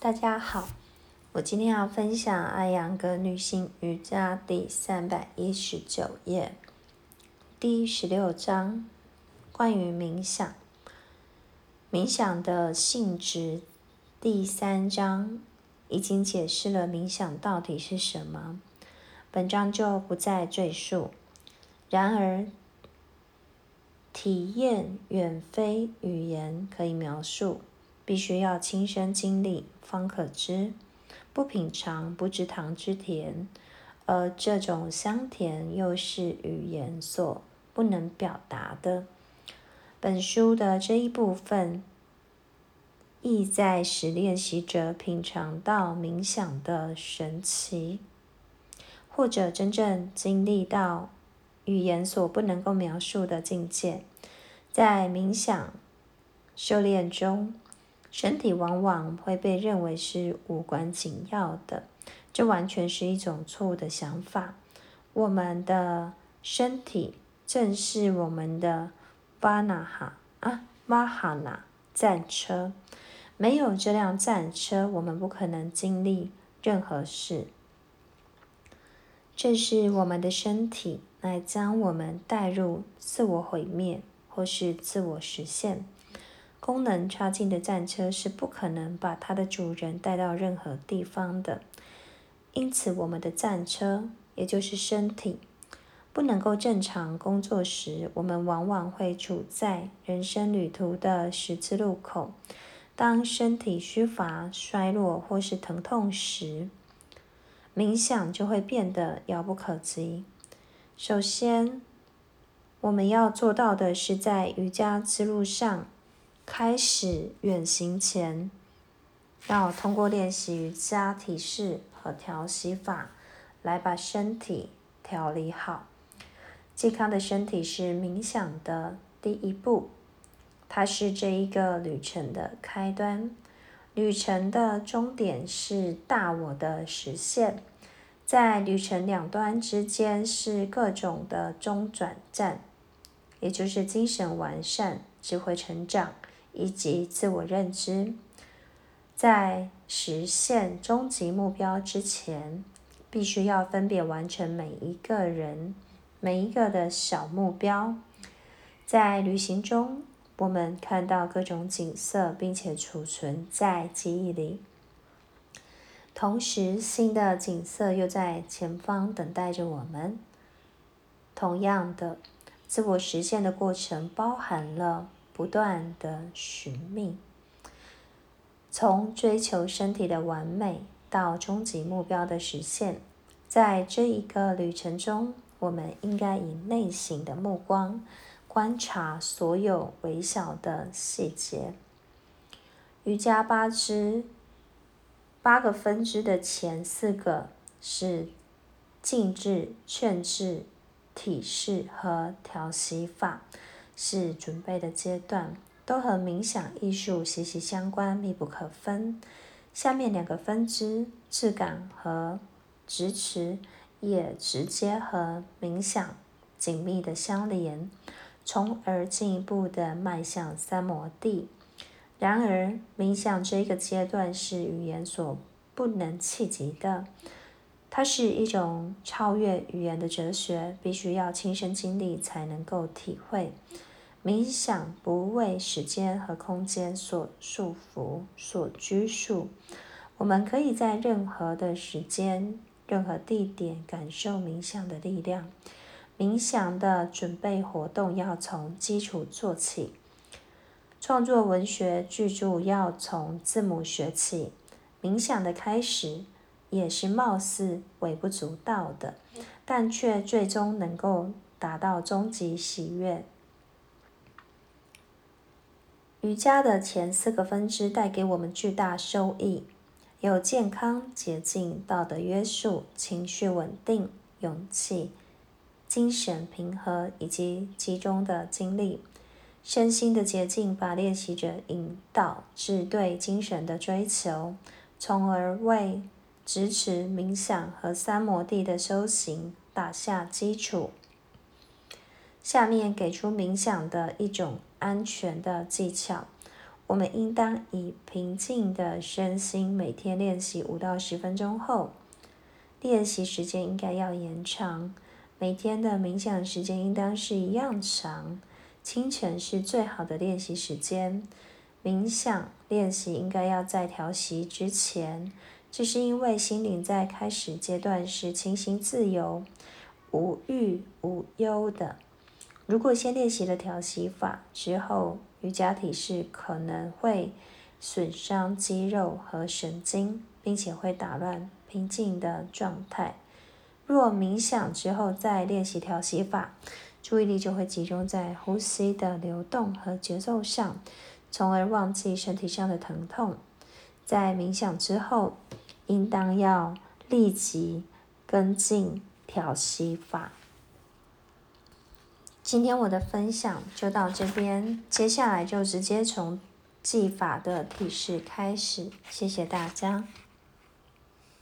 大家好，我今天要分享艾扬格女性瑜伽第三百一十九页，第十六章，关于冥想。冥想的性质，第三章已经解释了冥想到底是什么，本章就不再赘述。然而，体验远非语言可以描述。必须要亲身经历方可知，不品尝不知糖之甜，而这种香甜又是语言所不能表达的。本书的这一部分，意在使练习者品尝到冥想的神奇，或者真正经历到语言所不能够描述的境界。在冥想修炼中。身体往往会被认为是无关紧要的，这完全是一种错误的想法。我们的身体正是我们的巴纳哈啊玛哈纳战车，没有这辆战车，我们不可能经历任何事。这是我们的身体来将我们带入自我毁灭或是自我实现。功能差劲的战车是不可能把它的主人带到任何地方的，因此我们的战车，也就是身体，不能够正常工作时，我们往往会处在人生旅途的十字路口。当身体虚乏、衰落或是疼痛时，冥想就会变得遥不可及。首先，我们要做到的是在瑜伽之路上。开始远行前，要通过练习瑜伽体式和调息法来把身体调理好。健康的身体是冥想的第一步，它是这一个旅程的开端。旅程的终点是大我的实现，在旅程两端之间是各种的中转站，也就是精神完善、智慧成长。以及自我认知，在实现终极目标之前，必须要分别完成每一个人每一个的小目标。在旅行中，我们看到各种景色，并且储存在记忆里。同时，新的景色又在前方等待着我们。同样的，自我实现的过程包含了。不断的寻觅，从追求身体的完美到终极目标的实现，在这一个旅程中，我们应该以内省的目光观察所有微小的细节。瑜伽八支八个分支的前四个是静置、劝制、体式和调息法。是准备的阶段，都和冥想艺术息息相关、密不可分。下面两个分支质感和支持也直接和冥想紧密的相连，从而进一步的迈向三摩地。然而，冥想这一个阶段是语言所不能企及的，它是一种超越语言的哲学，必须要亲身经历才能够体会。冥想不为时间和空间所束缚、所拘束。我们可以在任何的时间、任何地点感受冥想的力量。冥想的准备活动要从基础做起。创作文学巨著要从字母学起。冥想的开始也是貌似微不足道的，但却最终能够达到终极喜悦。瑜伽的前四个分支带给我们巨大收益，有健康、洁净、道德约束、情绪稳定、勇气、精神平和以及集中的精力。身心的洁净把练习者引导至对精神的追求，从而为支持冥想和三摩地的修行打下基础。下面给出冥想的一种安全的技巧。我们应当以平静的身心每天练习五到十分钟后，练习时间应该要延长。每天的冥想时间应当是一样长。清晨是最好的练习时间。冥想练习应该要在调息之前，这是因为心灵在开始阶段是清新自由、无欲无忧的。如果先练习了调息法之后，瑜伽体式可能会损伤肌肉和神经，并且会打乱平静的状态。若冥想之后再练习调息法，注意力就会集中在呼吸的流动和节奏上，从而忘记身体上的疼痛。在冥想之后，应当要立即跟进调息法。今天我的分享就到这边，接下来就直接从技法的体式开始。谢谢大家。